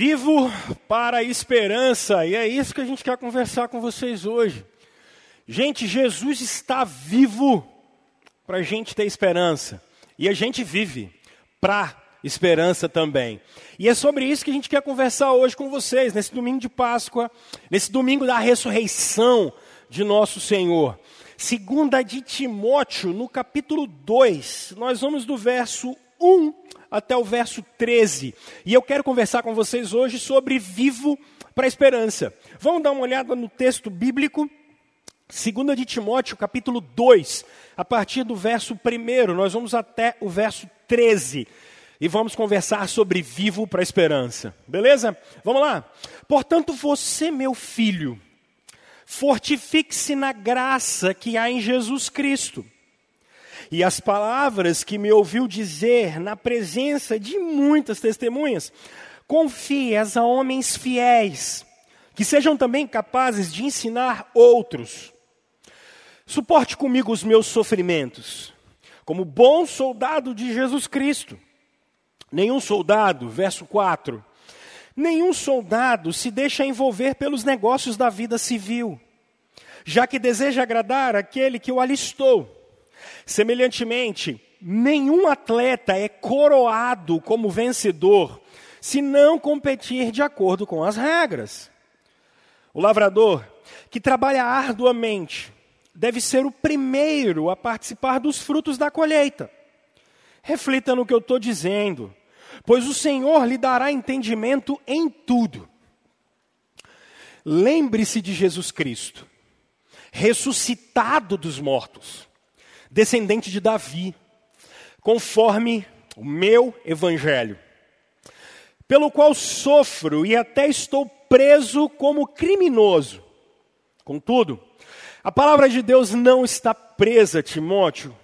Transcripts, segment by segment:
Vivo para a esperança, e é isso que a gente quer conversar com vocês hoje. Gente, Jesus está vivo para a gente ter esperança, e a gente vive para esperança também. E é sobre isso que a gente quer conversar hoje com vocês, nesse domingo de Páscoa, nesse domingo da ressurreição de nosso Senhor. Segunda de Timóteo, no capítulo 2, nós vamos do verso 1 até o verso 13. E eu quero conversar com vocês hoje sobre vivo para a esperança. Vamos dar uma olhada no texto bíblico. Segunda de Timóteo, capítulo 2, a partir do verso 1, nós vamos até o verso 13 e vamos conversar sobre vivo para a esperança. Beleza? Vamos lá? Portanto, você, meu filho, fortifique-se na graça que há em Jesus Cristo e as palavras que me ouviu dizer na presença de muitas testemunhas, confie-as a homens fiéis, que sejam também capazes de ensinar outros. Suporte comigo os meus sofrimentos, como bom soldado de Jesus Cristo. Nenhum soldado, verso 4, nenhum soldado se deixa envolver pelos negócios da vida civil, já que deseja agradar aquele que o alistou. Semelhantemente, nenhum atleta é coroado como vencedor se não competir de acordo com as regras. O lavrador, que trabalha arduamente, deve ser o primeiro a participar dos frutos da colheita. Reflita no que eu estou dizendo, pois o Senhor lhe dará entendimento em tudo. Lembre-se de Jesus Cristo, ressuscitado dos mortos descendente de Davi, conforme o meu evangelho, pelo qual sofro e até estou preso como criminoso. Contudo, a palavra de Deus não está presa, Timóteo.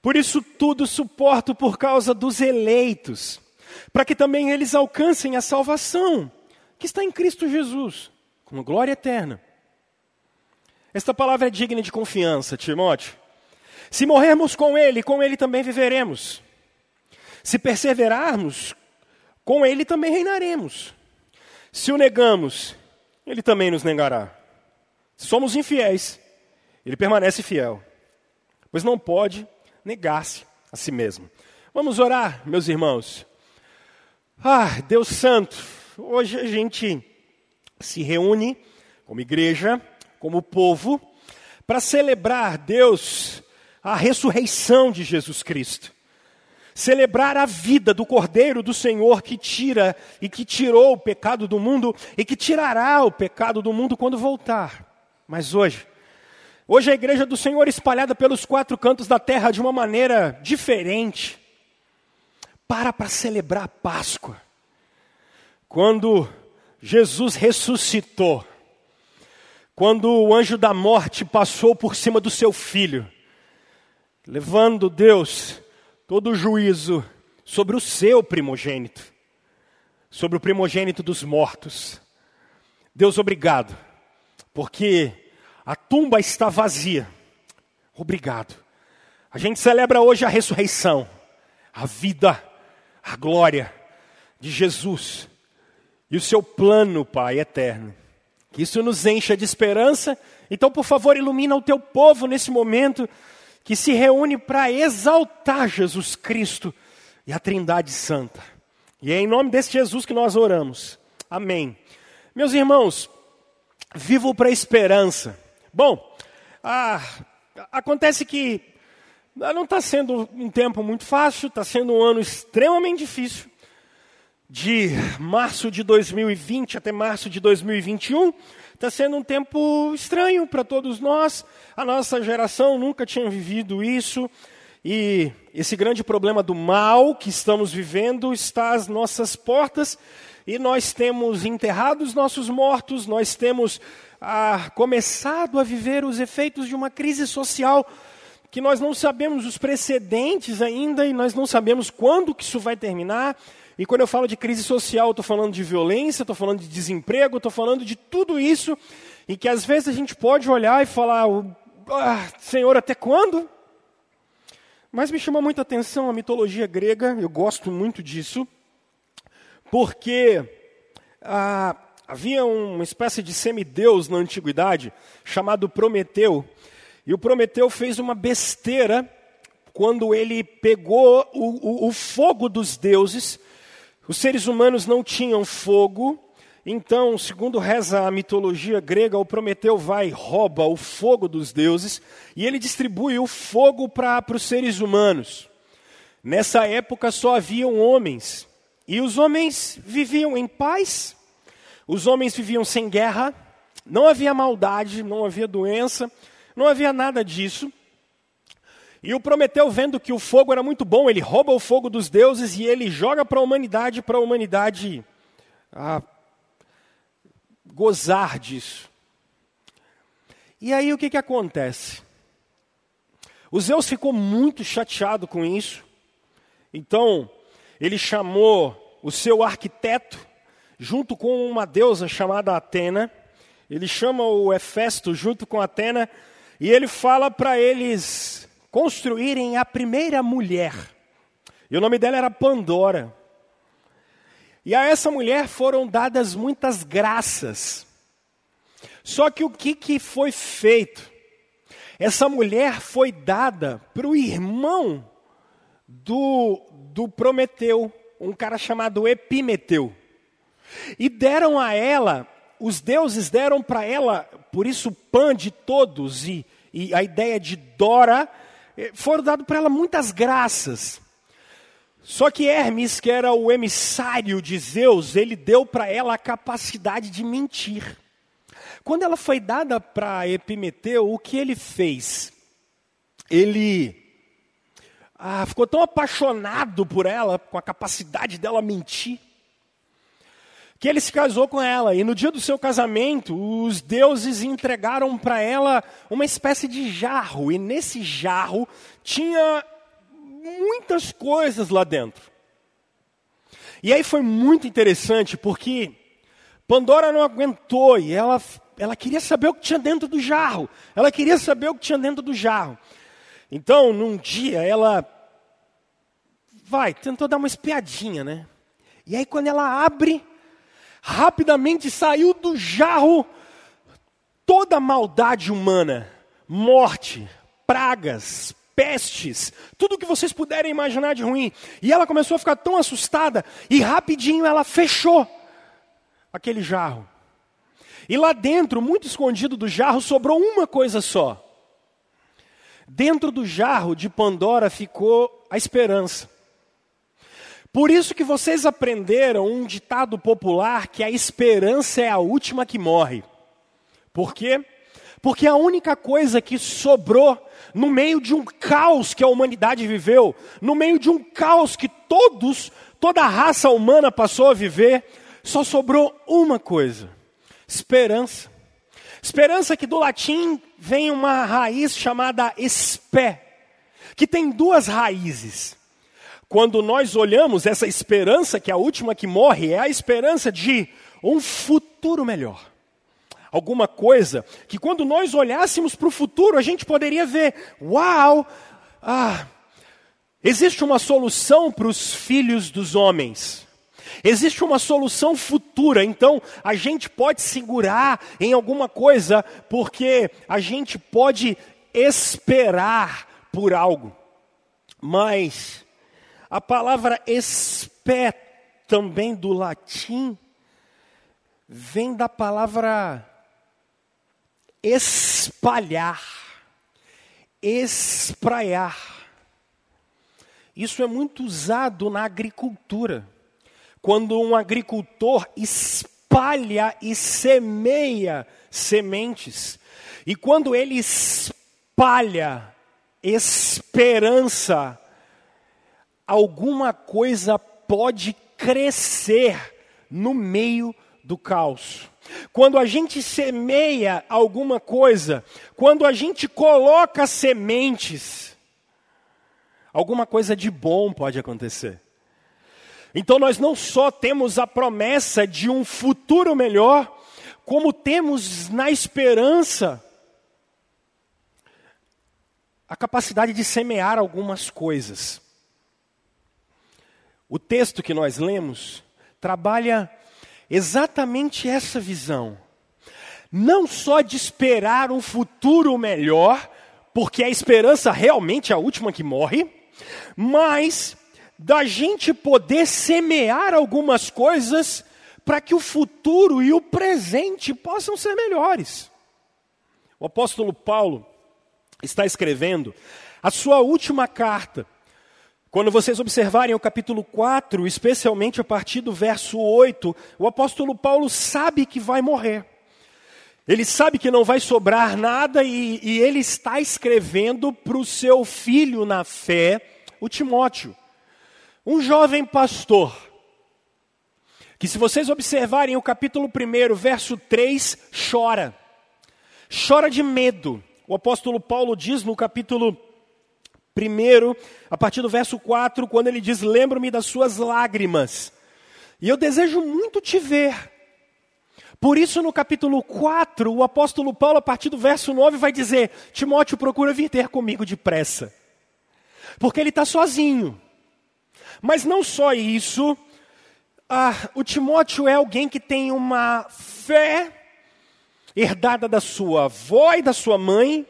Por isso tudo suporto por causa dos eleitos, para que também eles alcancem a salvação que está em Cristo Jesus, com glória eterna. Esta palavra é digna de confiança, Timóteo. Se morrermos com Ele, com Ele também viveremos. Se perseverarmos, com Ele também reinaremos. Se o negamos, Ele também nos negará. Se somos infiéis, Ele permanece fiel, pois não pode negar-se a si mesmo. Vamos orar, meus irmãos. Ah, Deus Santo, hoje a gente se reúne como igreja, como povo, para celebrar, Deus, a ressurreição de Jesus Cristo. Celebrar a vida do Cordeiro do Senhor que tira e que tirou o pecado do mundo e que tirará o pecado do mundo quando voltar. Mas hoje, hoje a igreja do Senhor espalhada pelos quatro cantos da terra de uma maneira diferente, para para celebrar a Páscoa. Quando Jesus ressuscitou, quando o anjo da morte passou por cima do seu filho, levando Deus todo o juízo sobre o seu primogênito, sobre o primogênito dos mortos. Deus, obrigado, porque a tumba está vazia. Obrigado. A gente celebra hoje a ressurreição, a vida, a glória de Jesus e o seu plano, Pai eterno. Que isso nos encha de esperança. Então, por favor, ilumina o teu povo nesse momento que se reúne para exaltar Jesus Cristo e a Trindade Santa. E é em nome desse Jesus que nós oramos. Amém. Meus irmãos, vivo para a esperança. Bom, ah, acontece que não está sendo um tempo muito fácil, está sendo um ano extremamente difícil. De março de 2020 até março de 2021, Está sendo um tempo estranho para todos nós. A nossa geração nunca tinha vivido isso. E esse grande problema do mal que estamos vivendo está às nossas portas. E nós temos enterrado os nossos mortos, nós temos ah, começado a viver os efeitos de uma crise social que nós não sabemos os precedentes ainda e nós não sabemos quando que isso vai terminar. E quando eu falo de crise social, estou falando de violência, estou falando de desemprego, estou falando de tudo isso, e que às vezes a gente pode olhar e falar, ah, Senhor, até quando? Mas me chama muita atenção a mitologia grega, eu gosto muito disso, porque ah, havia uma espécie de semideus na antiguidade chamado Prometeu. E o Prometeu fez uma besteira quando ele pegou o, o, o fogo dos deuses. Os seres humanos não tinham fogo, então, segundo reza a mitologia grega, o Prometeu vai, rouba o fogo dos deuses e ele distribui o fogo para os seres humanos. Nessa época só haviam homens e os homens viviam em paz, os homens viviam sem guerra, não havia maldade, não havia doença, não havia nada disso. E o Prometeu, vendo que o fogo era muito bom, ele rouba o fogo dos deuses e ele joga para a humanidade, para a humanidade ah, gozar disso. E aí o que, que acontece? O Zeus ficou muito chateado com isso, então ele chamou o seu arquiteto, junto com uma deusa chamada Atena, ele chama o Hefesto junto com Atena, e ele fala para eles construírem a primeira mulher. E o nome dela era Pandora. E a essa mulher foram dadas muitas graças. Só que o que, que foi feito? Essa mulher foi dada para o irmão do, do Prometeu, um cara chamado Epimeteu. E deram a ela, os deuses deram para ela, por isso Pan de todos e, e a ideia de Dora, foram dados para ela muitas graças. Só que Hermes, que era o emissário de Zeus, ele deu para ela a capacidade de mentir. Quando ela foi dada para Epimeteu, o que ele fez? Ele ah, ficou tão apaixonado por ela, com a capacidade dela mentir, que ele se casou com ela. E no dia do seu casamento, os deuses entregaram para ela uma espécie de jarro. E nesse jarro tinha muitas coisas lá dentro. E aí foi muito interessante porque Pandora não aguentou e ela, ela queria saber o que tinha dentro do jarro. Ela queria saber o que tinha dentro do jarro. Então, num dia, ela vai, tentou dar uma espiadinha, né? E aí, quando ela abre, rapidamente saiu do jarro toda a maldade humana, morte, pragas, pestes, tudo que vocês puderem imaginar de ruim. E ela começou a ficar tão assustada e rapidinho ela fechou aquele jarro. E lá dentro, muito escondido do jarro, sobrou uma coisa só. Dentro do jarro de Pandora ficou a esperança. Por isso que vocês aprenderam um ditado popular que a esperança é a última que morre. Por quê? Porque a única coisa que sobrou no meio de um caos que a humanidade viveu, no meio de um caos que todos, toda a raça humana passou a viver, só sobrou uma coisa: esperança. Esperança que do latim vem uma raiz chamada espé, que tem duas raízes. Quando nós olhamos essa esperança, que é a última que morre, é a esperança de um futuro melhor alguma coisa que quando nós olhássemos para o futuro a gente poderia ver: uau, ah, existe uma solução para os filhos dos homens. Existe uma solução futura, então a gente pode segurar em alguma coisa, porque a gente pode esperar por algo. Mas a palavra espé, também do latim, vem da palavra espalhar, espraiar. Isso é muito usado na agricultura. Quando um agricultor espalha e semeia sementes. E quando ele espalha esperança, alguma coisa pode crescer no meio do caos. Quando a gente semeia alguma coisa, quando a gente coloca sementes, alguma coisa de bom pode acontecer. Então nós não só temos a promessa de um futuro melhor, como temos na esperança a capacidade de semear algumas coisas. O texto que nós lemos trabalha exatamente essa visão. Não só de esperar um futuro melhor, porque a esperança realmente é a última que morre, mas da gente poder semear algumas coisas para que o futuro e o presente possam ser melhores. O apóstolo Paulo está escrevendo a sua última carta. Quando vocês observarem o capítulo 4, especialmente a partir do verso 8, o apóstolo Paulo sabe que vai morrer. Ele sabe que não vai sobrar nada e, e ele está escrevendo para o seu filho na fé, o Timóteo. Um jovem pastor, que se vocês observarem o capítulo 1, verso 3, chora. Chora de medo. O apóstolo Paulo diz no capítulo 1, a partir do verso 4, quando ele diz: Lembro-me das suas lágrimas, e eu desejo muito te ver por isso, no capítulo 4, o apóstolo Paulo, a partir do verso 9, vai dizer: Timóteo, procura vir ter comigo depressa. Porque ele está sozinho. Mas não só isso, ah, o Timóteo é alguém que tem uma fé herdada da sua avó e da sua mãe,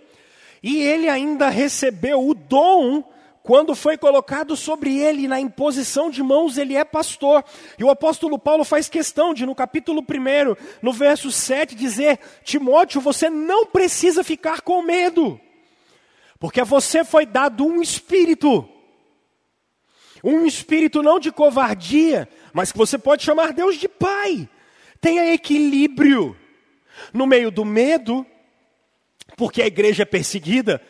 e ele ainda recebeu o dom quando foi colocado sobre ele na imposição de mãos, ele é pastor. E o apóstolo Paulo faz questão de, no capítulo 1, no verso 7, dizer: Timóteo, você não precisa ficar com medo, porque a você foi dado um espírito. Um espírito não de covardia, mas que você pode chamar Deus de Pai. Tenha equilíbrio no meio do medo, porque a igreja é perseguida,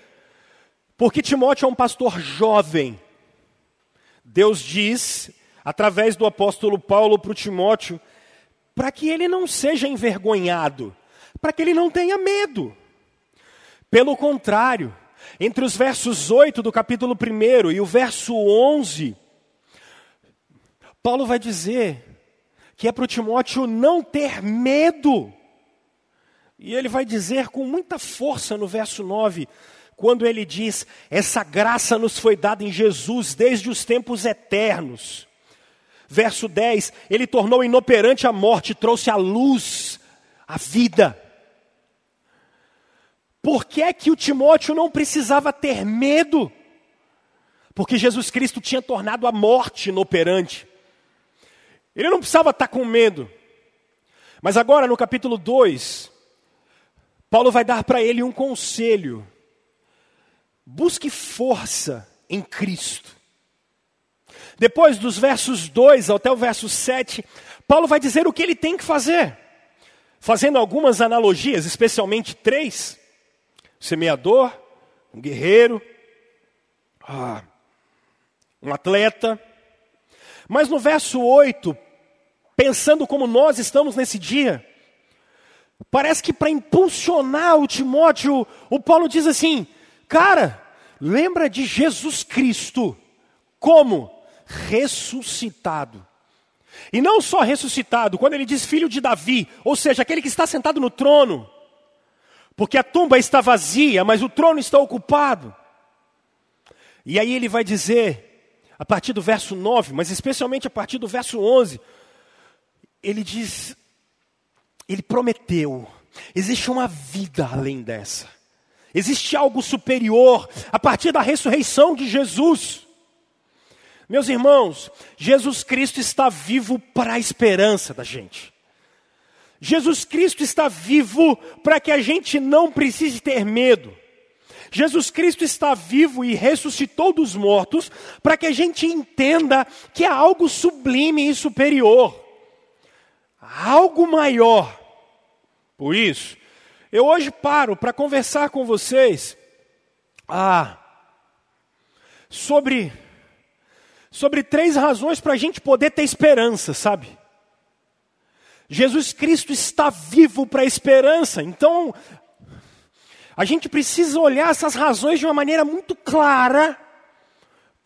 porque Timóteo é um pastor jovem. Deus diz, através do apóstolo Paulo para Timóteo, para que ele não seja envergonhado, para que ele não tenha medo. Pelo contrário, entre os versos 8 do capítulo 1 e o verso 11, Paulo vai dizer que é para o Timóteo não ter medo. E ele vai dizer com muita força no verso 9: quando ele diz: essa graça nos foi dada em Jesus desde os tempos eternos. Verso 10: ele tornou inoperante a morte, trouxe a luz, a vida. Por que é que o Timóteo não precisava ter medo? Porque Jesus Cristo tinha tornado a morte inoperante. Ele não precisava estar com medo. Mas agora, no capítulo 2, Paulo vai dar para ele um conselho Busque força em Cristo. Depois dos versos 2 até o verso 7, Paulo vai dizer o que ele tem que fazer, fazendo algumas analogias, especialmente três: semeador, um guerreiro, ah, um atleta. Mas no verso 8, pensando como nós estamos nesse dia, parece que para impulsionar o Timóteo, o Paulo diz assim: Cara, lembra de Jesus Cristo como ressuscitado. E não só ressuscitado, quando ele diz filho de Davi, ou seja, aquele que está sentado no trono, porque a tumba está vazia, mas o trono está ocupado. E aí ele vai dizer, a partir do verso 9, mas especialmente a partir do verso 11, ele diz, ele prometeu, existe uma vida além dessa. Existe algo superior a partir da ressurreição de Jesus. Meus irmãos, Jesus Cristo está vivo para a esperança da gente. Jesus Cristo está vivo para que a gente não precise ter medo. Jesus Cristo está vivo e ressuscitou dos mortos para que a gente entenda que é algo sublime e superior, algo maior. Por isso, eu hoje paro para conversar com vocês ah, sobre, sobre três razões para a gente poder ter esperança, sabe? Jesus Cristo está vivo para a esperança, então a gente precisa olhar essas razões de uma maneira muito clara.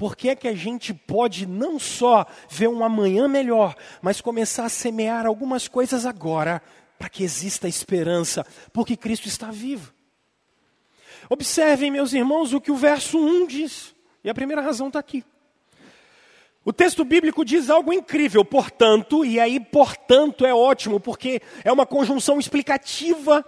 Porque é que a gente pode não só ver um amanhã melhor, mas começar a semear algumas coisas agora para que exista esperança, porque Cristo está vivo. Observem, meus irmãos, o que o verso 1 diz, e a primeira razão está aqui. O texto bíblico diz algo incrível, portanto, e aí, portanto, é ótimo, porque é uma conjunção explicativa.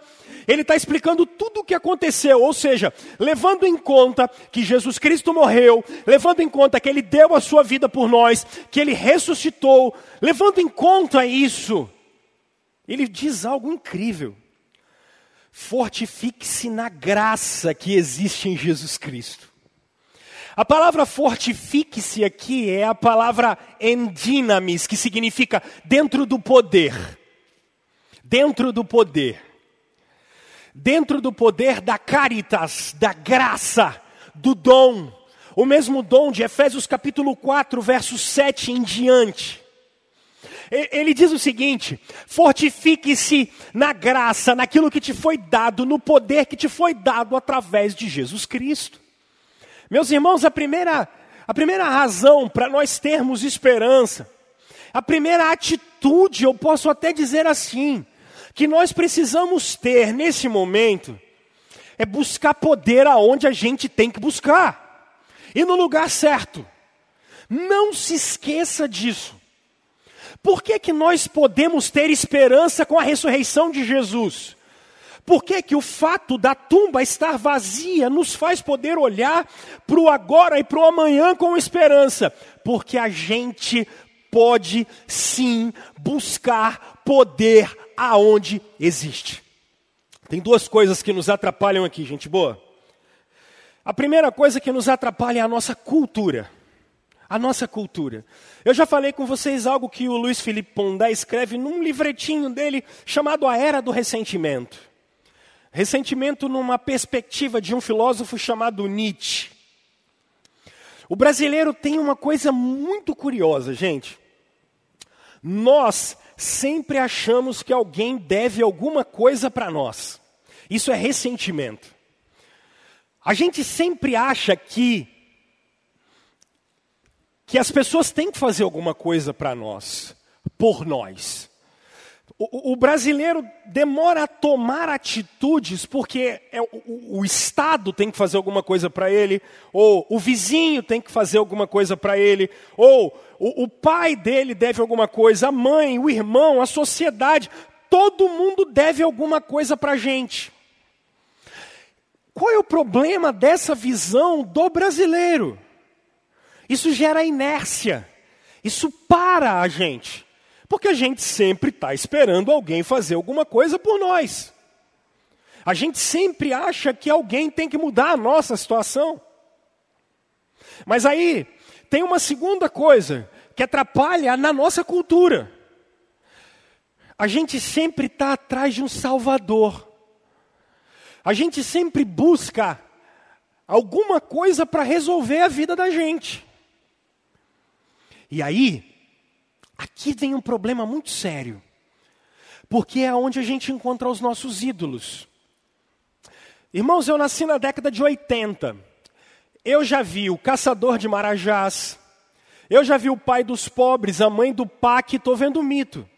Ele está explicando tudo o que aconteceu, ou seja, levando em conta que Jesus Cristo morreu, levando em conta que ele deu a sua vida por nós, que ele ressuscitou, levando em conta isso, ele diz algo incrível. Fortifique-se na graça que existe em Jesus Cristo. A palavra fortifique-se aqui é a palavra endinamis, que significa dentro do poder. Dentro do poder. Dentro do poder da caritas, da graça, do dom. O mesmo dom de Efésios capítulo 4, verso 7 em diante. Ele diz o seguinte: fortifique-se na graça, naquilo que te foi dado, no poder que te foi dado através de Jesus Cristo. Meus irmãos, a primeira, a primeira razão para nós termos esperança, a primeira atitude, eu posso até dizer assim, que nós precisamos ter nesse momento, é buscar poder aonde a gente tem que buscar, e no lugar certo. Não se esqueça disso. Por que, que nós podemos ter esperança com a ressurreição de Jesus? Por que, que o fato da tumba estar vazia nos faz poder olhar para o agora e para o amanhã com esperança? Porque a gente pode sim buscar poder aonde existe. Tem duas coisas que nos atrapalham aqui, gente boa. A primeira coisa que nos atrapalha é a nossa cultura. A nossa cultura. Eu já falei com vocês algo que o Luiz Felipe Pondé escreve num livretinho dele chamado A Era do Ressentimento. Ressentimento numa perspectiva de um filósofo chamado Nietzsche. O brasileiro tem uma coisa muito curiosa, gente. Nós sempre achamos que alguém deve alguma coisa para nós. Isso é ressentimento. A gente sempre acha que que as pessoas têm que fazer alguma coisa para nós, por nós. O, brasileiro demora a tomar atitudes porque é, o, o Estado tem que fazer alguma coisa para ele, ou o vizinho tem que fazer alguma coisa para ele, ou o, o pai dele deve alguma coisa, a mãe, o irmão, a sociedade, todo mundo deve alguma coisa para a gente. Qual é o problema dessa visão do brasileiro? Isso gera inércia, isso para a gente. Porque a gente sempre está esperando alguém fazer alguma coisa por nós. A gente sempre acha que alguém tem que mudar a nossa situação. Mas aí, tem uma segunda coisa que atrapalha na nossa cultura. A gente sempre está atrás de um Salvador. A gente sempre busca alguma coisa para resolver a vida da gente. E aí, Aqui vem um problema muito sério, porque é onde a gente encontra os nossos ídolos. Irmãos, eu nasci na década de 80. Eu já vi o caçador de marajás, eu já vi o pai dos pobres, a mãe do PAC, estou vendo mito.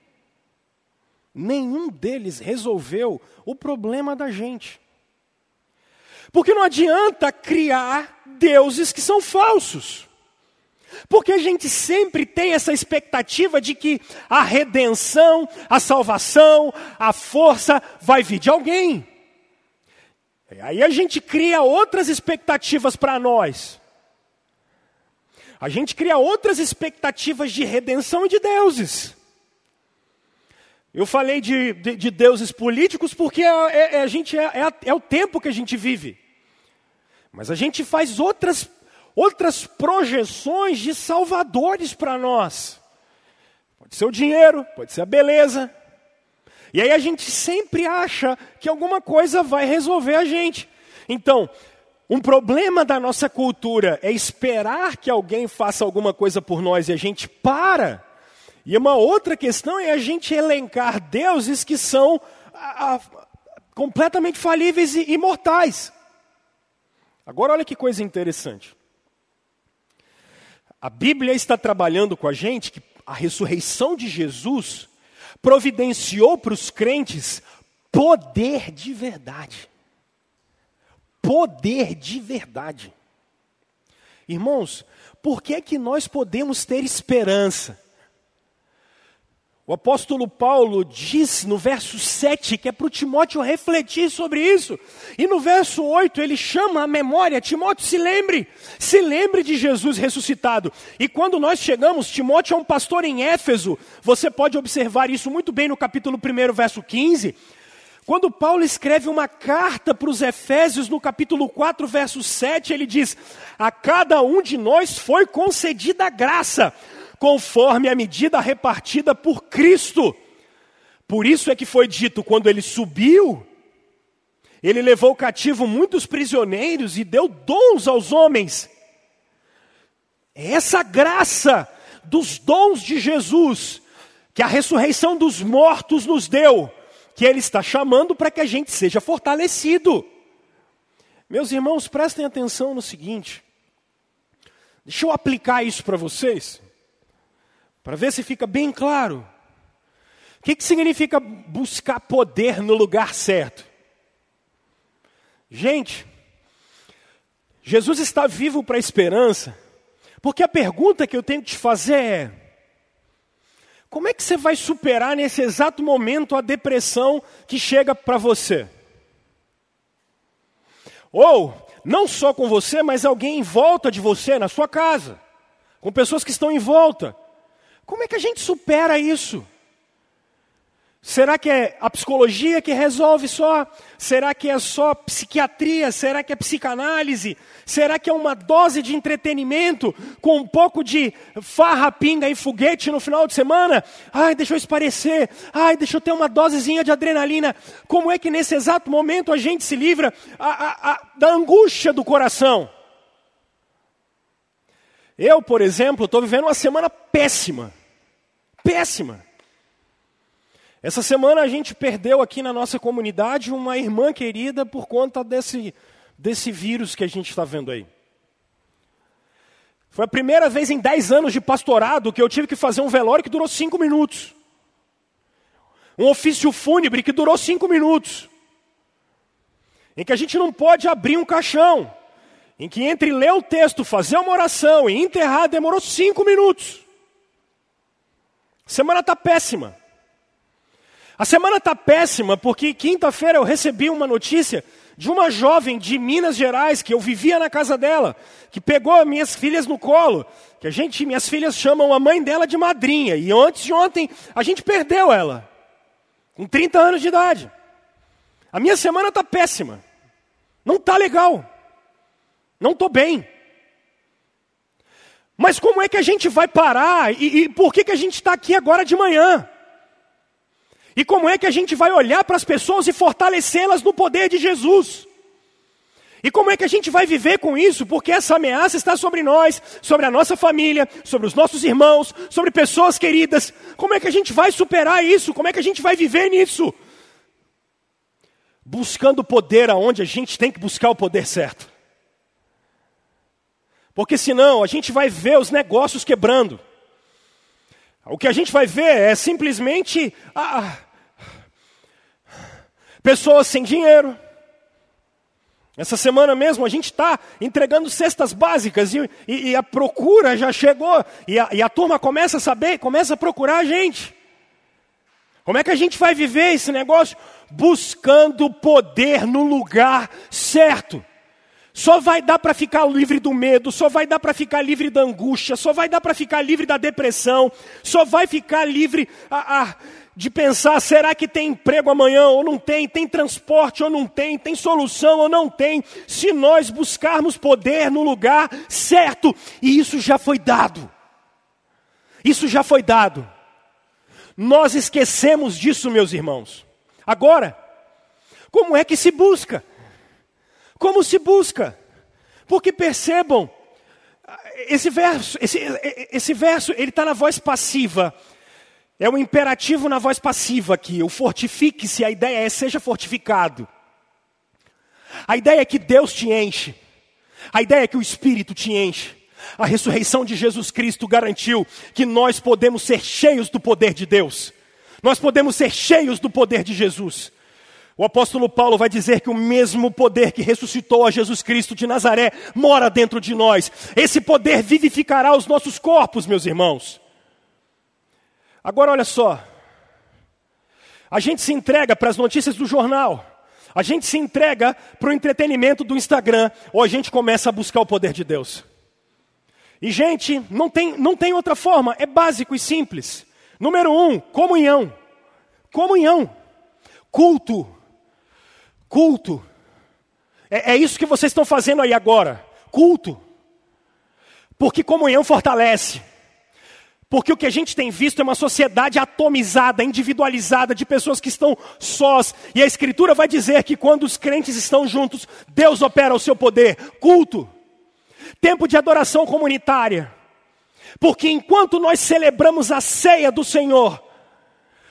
Nenhum deles resolveu o problema da gente. Porque não adianta criar deuses que são falsos. Porque a gente sempre tem essa expectativa de que a redenção, a salvação, a força vai vir de alguém. Aí a gente cria outras expectativas para nós. A gente cria outras expectativas de redenção e de deuses. Eu falei de, de, de deuses políticos porque é, é, é a gente é, é, é o tempo que a gente vive. Mas a gente faz outras outras projeções de salvadores para nós. Pode ser o dinheiro, pode ser a beleza. E aí a gente sempre acha que alguma coisa vai resolver a gente. Então, um problema da nossa cultura é esperar que alguém faça alguma coisa por nós e a gente para. E uma outra questão é a gente elencar deuses que são a, a, completamente falíveis e imortais. Agora, olha que coisa interessante. A Bíblia está trabalhando com a gente que a ressurreição de Jesus providenciou para os crentes poder de verdade. Poder de verdade. Irmãos, por que é que nós podemos ter esperança? O apóstolo Paulo diz no verso 7 que é para o Timóteo refletir sobre isso. E no verso 8 ele chama a memória: Timóteo, se lembre, se lembre de Jesus ressuscitado. E quando nós chegamos, Timóteo é um pastor em Éfeso, você pode observar isso muito bem no capítulo 1, verso 15. Quando Paulo escreve uma carta para os Efésios, no capítulo 4, verso 7, ele diz: A cada um de nós foi concedida a graça conforme a medida repartida por Cristo. Por isso é que foi dito: quando ele subiu, ele levou cativo muitos prisioneiros e deu dons aos homens. É essa graça dos dons de Jesus, que a ressurreição dos mortos nos deu, que ele está chamando para que a gente seja fortalecido. Meus irmãos, prestem atenção no seguinte. Deixa eu aplicar isso para vocês para ver se fica bem claro. O que, que significa buscar poder no lugar certo? Gente, Jesus está vivo para a esperança, porque a pergunta que eu tenho que te fazer é: como é que você vai superar nesse exato momento a depressão que chega para você? Ou, não só com você, mas alguém em volta de você, na sua casa, com pessoas que estão em volta. Como é que a gente supera isso? Será que é a psicologia que resolve só? Será que é só psiquiatria? Será que é psicanálise? Será que é uma dose de entretenimento com um pouco de farra, pinga e foguete no final de semana? Ai, deixa eu esparecer. Ai, deixa eu ter uma dosezinha de adrenalina. Como é que nesse exato momento a gente se livra a, a, a, da angústia do coração? Eu, por exemplo, estou vivendo uma semana péssima. Péssima. Essa semana a gente perdeu aqui na nossa comunidade uma irmã querida por conta desse, desse vírus que a gente está vendo aí. Foi a primeira vez em dez anos de pastorado que eu tive que fazer um velório que durou cinco minutos. Um ofício fúnebre que durou cinco minutos. Em que a gente não pode abrir um caixão em que entre ler o texto, fazer uma oração e enterrar demorou cinco minutos. A semana está péssima. A semana está péssima porque quinta-feira eu recebi uma notícia de uma jovem de Minas Gerais que eu vivia na casa dela, que pegou minhas filhas no colo, que a gente, minhas filhas chamam a mãe dela de madrinha, e antes de ontem a gente perdeu ela, com 30 anos de idade. A minha semana está péssima, não está legal. Não estou bem. Mas como é que a gente vai parar? E, e por que, que a gente está aqui agora de manhã? E como é que a gente vai olhar para as pessoas e fortalecê-las no poder de Jesus? E como é que a gente vai viver com isso? Porque essa ameaça está sobre nós, sobre a nossa família, sobre os nossos irmãos, sobre pessoas queridas. Como é que a gente vai superar isso? Como é que a gente vai viver nisso? Buscando poder aonde a gente tem que buscar o poder certo. Porque senão a gente vai ver os negócios quebrando. O que a gente vai ver é simplesmente ah, pessoas sem dinheiro. Essa semana mesmo a gente está entregando cestas básicas e, e, e, a procura já chegou e a, e a turma começa a saber, começa a procurar a gente. Como é que a gente vai viver esse negócio? Buscando poder no lugar certo. Só vai dar para ficar livre do medo, só vai dar para ficar livre da angústia, só vai dar para ficar livre da depressão, só vai ficar livre a, a, de pensar: será que tem emprego amanhã ou não tem? Tem transporte ou não tem? Tem solução ou não tem? Se nós buscarmos poder no lugar certo, e isso já foi dado. Isso já foi dado. Nós esquecemos disso, meus irmãos. Agora, como é que se busca? Como se busca? Porque percebam, esse verso, esse, esse verso, ele está na voz passiva. É um imperativo na voz passiva aqui. O fortifique-se, a ideia é seja fortificado. A ideia é que Deus te enche. A ideia é que o Espírito te enche. A ressurreição de Jesus Cristo garantiu que nós podemos ser cheios do poder de Deus. Nós podemos ser cheios do poder de Jesus. O apóstolo Paulo vai dizer que o mesmo poder que ressuscitou a Jesus Cristo de Nazaré mora dentro de nós. Esse poder vivificará os nossos corpos, meus irmãos. Agora olha só. A gente se entrega para as notícias do jornal. A gente se entrega para o entretenimento do Instagram. Ou a gente começa a buscar o poder de Deus. E, gente, não tem, não tem outra forma. É básico e simples. Número um, comunhão. Comunhão. Culto Culto. É, é isso que vocês estão fazendo aí agora. Culto. Porque comunhão fortalece. Porque o que a gente tem visto é uma sociedade atomizada, individualizada, de pessoas que estão sós. E a Escritura vai dizer que quando os crentes estão juntos, Deus opera o seu poder. Culto. Tempo de adoração comunitária. Porque enquanto nós celebramos a ceia do Senhor,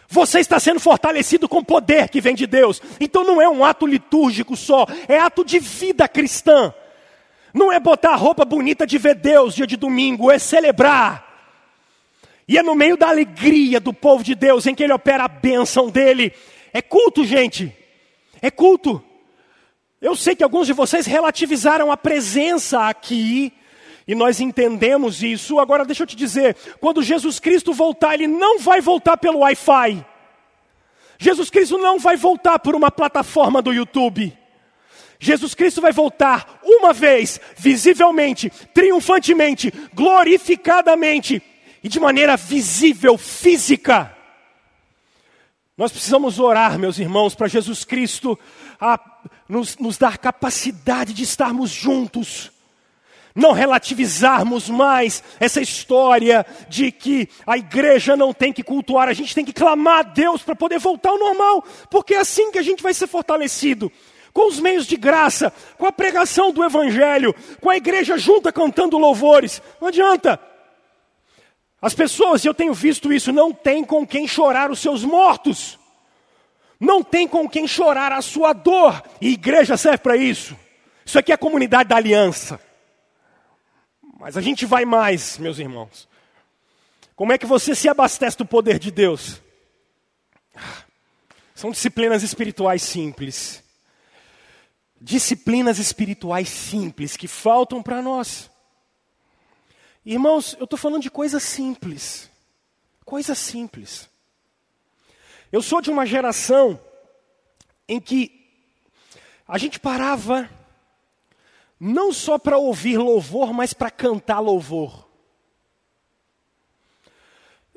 você está sendo fortalecido com poder que vem de Deus. Então não é um ato litúrgico só, é ato de vida cristã. Não é botar a roupa bonita de ver Deus dia de domingo, é celebrar. E é no meio da alegria do povo de Deus em que ele opera a bênção dele. É culto, gente. É culto. Eu sei que alguns de vocês relativizaram a presença aqui e nós entendemos isso. Agora, deixa eu te dizer: quando Jesus Cristo voltar, Ele não vai voltar pelo Wi-Fi. Jesus Cristo não vai voltar por uma plataforma do YouTube. Jesus Cristo vai voltar uma vez, visivelmente, triunfantemente, glorificadamente e de maneira visível, física. Nós precisamos orar, meus irmãos, para Jesus Cristo a, nos, nos dar capacidade de estarmos juntos não relativizarmos mais essa história de que a igreja não tem que cultuar, a gente tem que clamar a Deus para poder voltar ao normal, porque é assim que a gente vai ser fortalecido. Com os meios de graça, com a pregação do Evangelho, com a igreja junta cantando louvores. Não adianta. As pessoas, eu tenho visto isso, não têm com quem chorar os seus mortos. Não tem com quem chorar a sua dor. E igreja serve para isso. Isso aqui é a comunidade da aliança. Mas a gente vai mais, meus irmãos. Como é que você se abastece do poder de Deus? São disciplinas espirituais simples. Disciplinas espirituais simples que faltam para nós. Irmãos, eu estou falando de coisas simples. Coisas simples. Eu sou de uma geração em que a gente parava não só para ouvir louvor, mas para cantar louvor.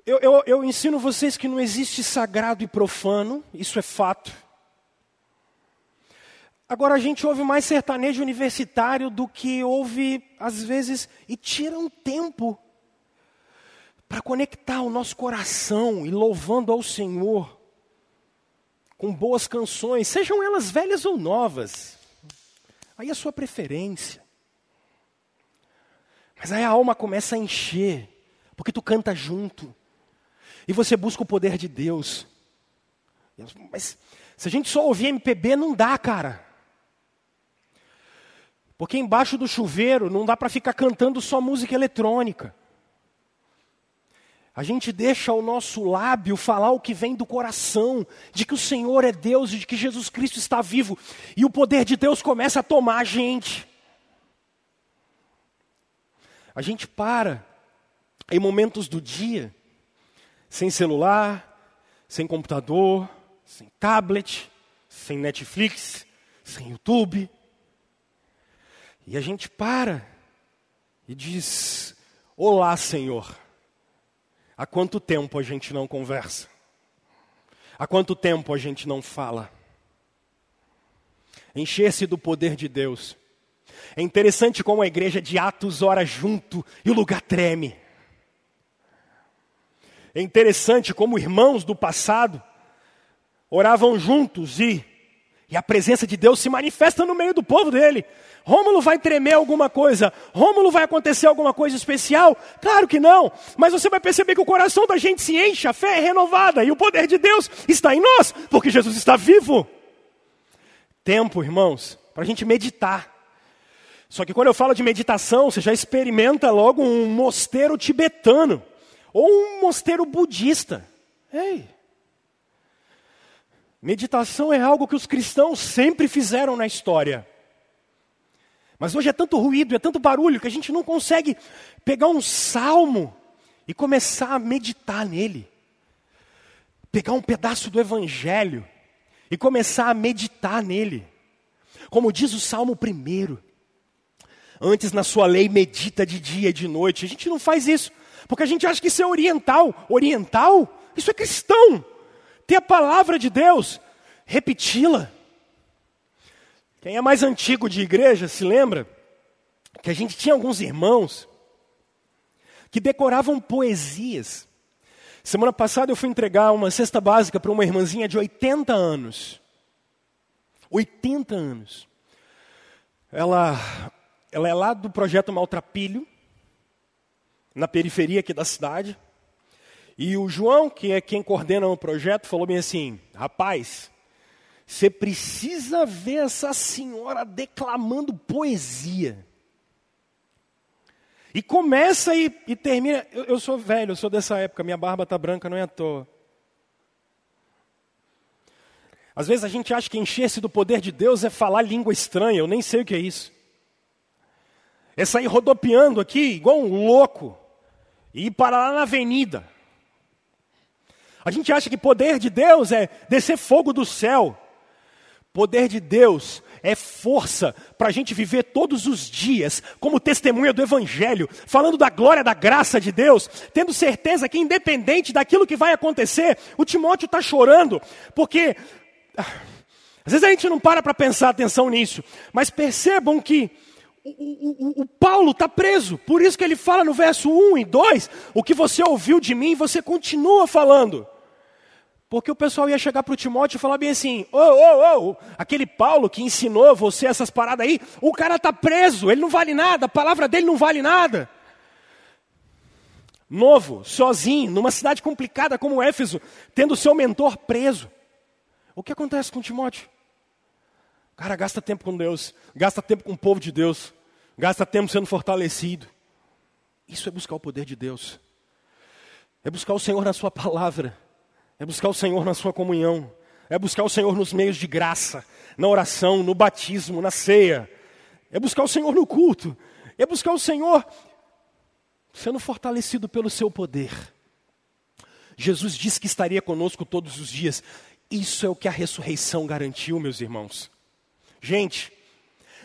Eu, eu, eu, ensino vocês que não existe sagrado e profano, isso é fato. Agora a gente ouve mais sertanejo universitário do que ouve, às vezes, e tira um tempo para conectar o nosso coração e louvando ao Senhor com boas canções, sejam elas velhas ou novas. Aí é sua preferência. Mas aí a alma começa a encher, porque tu canta junto. E você busca o poder de Deus. Mas se a gente só ouvir MPB, não dá, cara. Porque embaixo do chuveiro não dá para ficar cantando só música eletrônica. A gente deixa o nosso lábio falar o que vem do coração, de que o Senhor é Deus e de que Jesus Cristo está vivo, e o poder de Deus começa a tomar a gente. A gente para em momentos do dia, sem celular, sem computador, sem tablet, sem Netflix, sem YouTube, e a gente para e diz: Olá, Senhor. Há quanto tempo a gente não conversa? Há quanto tempo a gente não fala? Encher-se do poder de Deus. É interessante como a igreja de Atos ora junto e o lugar treme. É interessante como irmãos do passado oravam juntos e, e a presença de Deus se manifesta no meio do povo dele. Rômulo vai tremer alguma coisa? Rômulo vai acontecer alguma coisa especial? Claro que não. Mas você vai perceber que o coração da gente se enche, a fé é renovada e o poder de Deus está em nós, porque Jesus está vivo. Tempo, irmãos, para a gente meditar. Só que quando eu falo de meditação, você já experimenta logo um mosteiro tibetano ou um mosteiro budista. Ei! Meditação é algo que os cristãos sempre fizeram na história. Mas hoje é tanto ruído, é tanto barulho, que a gente não consegue pegar um salmo e começar a meditar nele. Pegar um pedaço do Evangelho e começar a meditar nele. Como diz o Salmo primeiro. Antes na sua lei medita de dia e de noite. A gente não faz isso, porque a gente acha que isso é oriental. Oriental? Isso é cristão ter a palavra de Deus, repeti-la. Quem é mais antigo de igreja se lembra que a gente tinha alguns irmãos que decoravam poesias. Semana passada eu fui entregar uma cesta básica para uma irmãzinha de 80 anos. 80 anos. Ela, ela é lá do projeto Maltrapilho, na periferia aqui da cidade. E o João, que é quem coordena o projeto, falou bem assim: rapaz, você precisa ver essa senhora declamando poesia. E começa e, e termina. Eu, eu, sou velho, eu sou dessa época, minha barba está branca, não é à toa. Às vezes a gente acha que encher-se do poder de Deus é falar língua estranha, eu nem sei o que é isso. É sair rodopiando aqui, igual um louco, e ir para lá na avenida. A gente acha que poder de Deus é descer fogo do céu. Poder de Deus é força para a gente viver todos os dias como testemunha do Evangelho, falando da glória, da graça de Deus, tendo certeza que, independente daquilo que vai acontecer, o Timóteo está chorando, porque. Ah, às vezes a gente não para para pensar atenção nisso, mas percebam que o, o, o, Paulo está preso, por isso que ele fala no verso 1 e 2: o que você ouviu de mim, você continua falando. Porque o pessoal ia chegar para o Timóteo e falar bem assim: ô, ô, ô, aquele Paulo que ensinou você essas paradas aí, o cara está preso, ele não vale nada, a palavra dele não vale nada. Novo, sozinho, numa cidade complicada como Éfeso, tendo seu mentor preso. O que acontece com Timóteo? Cara gasta tempo com Deus, gasta tempo com o povo de Deus, gasta tempo sendo fortalecido. Isso é buscar o poder de Deus, é buscar o Senhor na Sua palavra é buscar o Senhor na sua comunhão, é buscar o Senhor nos meios de graça, na oração, no batismo, na ceia, é buscar o Senhor no culto, é buscar o Senhor sendo fortalecido pelo seu poder. Jesus disse que estaria conosco todos os dias. Isso é o que a ressurreição garantiu, meus irmãos. Gente,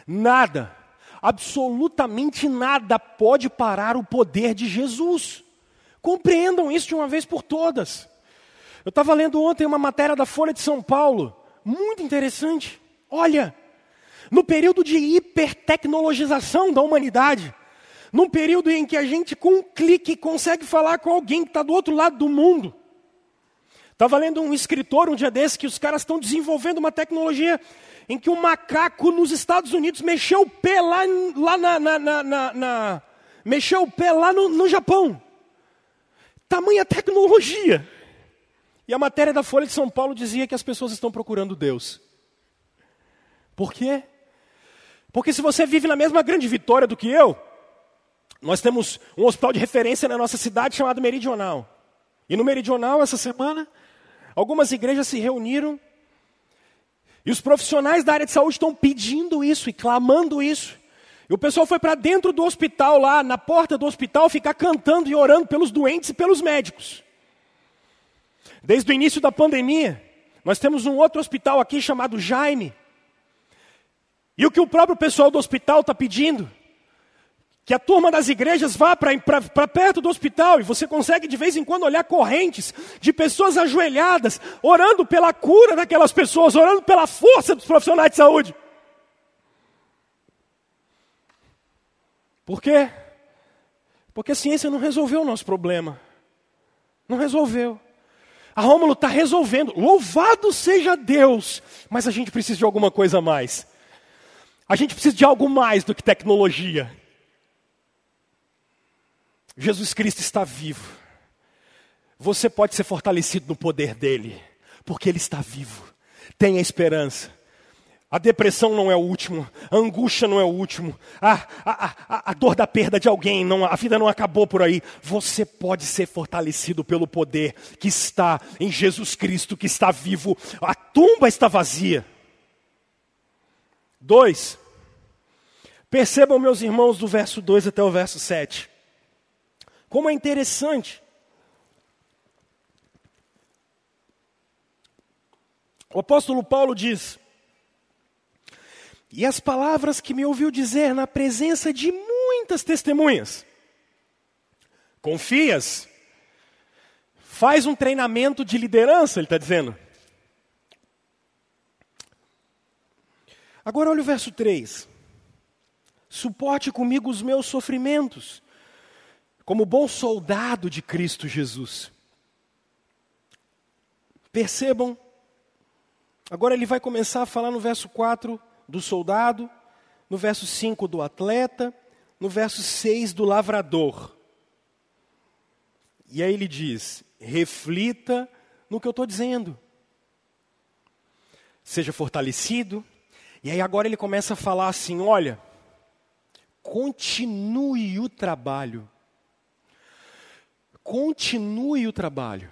nada, absolutamente nada pode parar o poder de Jesus. Compreendam isso de uma vez por todas. Eu estava lendo ontem uma matéria da Folha de São Paulo, muito interessante. Olha, no período de hipertecnologização da humanidade, num período em que a gente, com um clique, consegue falar com alguém que está do outro lado do mundo. Estava lendo um escritor um dia desse que os caras estão desenvolvendo uma tecnologia em que um macaco nos Estados Unidos mexeu o pé lá, lá na, na, na, na mexeu o pé lá no, no Japão. Tamanha tecnologia. E a matéria da Folha de São Paulo dizia que as pessoas estão procurando Deus. Por quê? Porque se você vive na mesma grande vitória do que eu, nós temos um hospital de referência na nossa cidade chamado Meridional. E no Meridional, essa semana, algumas igrejas se reuniram e os profissionais da área de saúde estão pedindo isso e clamando isso. E o pessoal foi para dentro do hospital, lá na porta do hospital, ficar cantando e orando pelos doentes e pelos médicos. Desde o início da pandemia, nós temos um outro hospital aqui chamado Jaime. E o que o próprio pessoal do hospital está pedindo? Que a turma das igrejas vá para perto do hospital e você consegue de vez em quando olhar correntes de pessoas ajoelhadas, orando pela cura daquelas pessoas, orando pela força dos profissionais de saúde. Por quê? Porque a ciência não resolveu o nosso problema. Não resolveu. A Rômulo está resolvendo. Louvado seja Deus! Mas a gente precisa de alguma coisa a mais. A gente precisa de algo mais do que tecnologia. Jesus Cristo está vivo. Você pode ser fortalecido no poder dele, porque ele está vivo. Tenha esperança. A depressão não é o último, a angústia não é o último, a, a, a, a, dor da perda de alguém, não, a vida não acabou por aí. Você pode ser fortalecido pelo poder que está em Jesus Cristo, que está vivo. A tumba está vazia. Dois, percebam, meus irmãos, do verso 2 até o verso 7. Como é interessante. O apóstolo Paulo diz: e as palavras que me ouviu dizer na presença de muitas testemunhas. Confias? Faz um treinamento de liderança, ele está dizendo. Agora olha o verso 3. Suporte comigo os meus sofrimentos, como bom soldado de Cristo Jesus. Percebam, agora ele vai começar a falar no verso 4 do soldado, no verso 5 do atleta, no verso 6 do lavrador. E aí ele diz: reflita no que eu estou dizendo. Seja fortalecido. E aí agora ele começa a falar assim: olha, continue o trabalho. Continue o trabalho.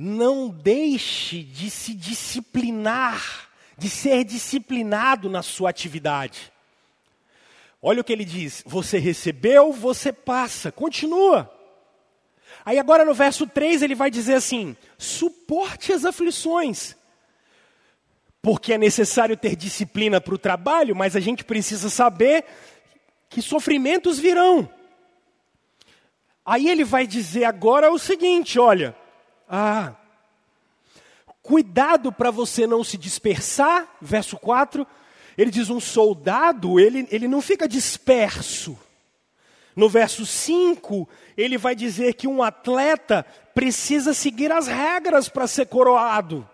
Não deixe de se disciplinar, de ser disciplinado na sua atividade. Olha o que ele diz: você recebeu, você passa, continua. Aí agora no verso 3 ele vai dizer assim: suporte as aflições. Porque é necessário ter disciplina para o trabalho, mas a gente precisa saber que sofrimentos virão. Aí ele vai dizer agora o seguinte: olha, ah, cuidado para você não se dispersar, verso 4. Ele diz: um soldado, ele, ele não fica disperso. No verso 5, ele vai dizer que um atleta precisa seguir as regras para ser coroado.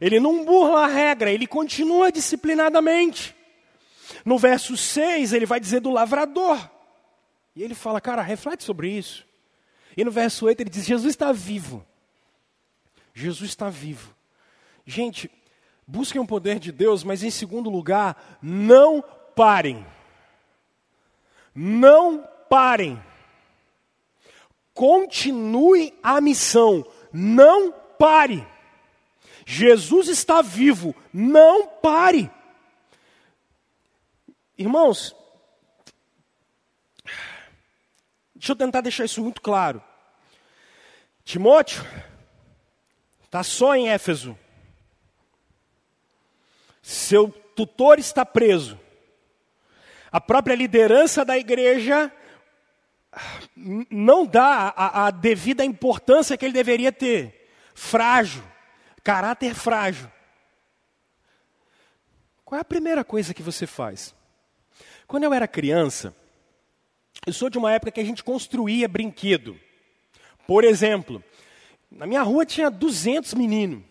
Ele não burla a regra, ele continua disciplinadamente. No verso 6, ele vai dizer do lavrador. E ele fala, cara, reflete sobre isso. E no verso 8 ele diz: Jesus está vivo. Jesus está vivo. Gente, busquem o poder de Deus, mas em segundo lugar, não parem. Não parem. Continue a missão. Não pare. Jesus está vivo. Não pare. Irmãos, deixa eu tentar deixar isso muito claro. Timóteo, Está só em Éfeso. Seu tutor está preso. A própria liderança da igreja não dá a, a devida importância que ele deveria ter. Frágil, caráter frágil. Qual é a primeira coisa que você faz? Quando eu era criança, eu sou de uma época que a gente construía brinquedo. Por exemplo, na minha rua tinha 200 meninos.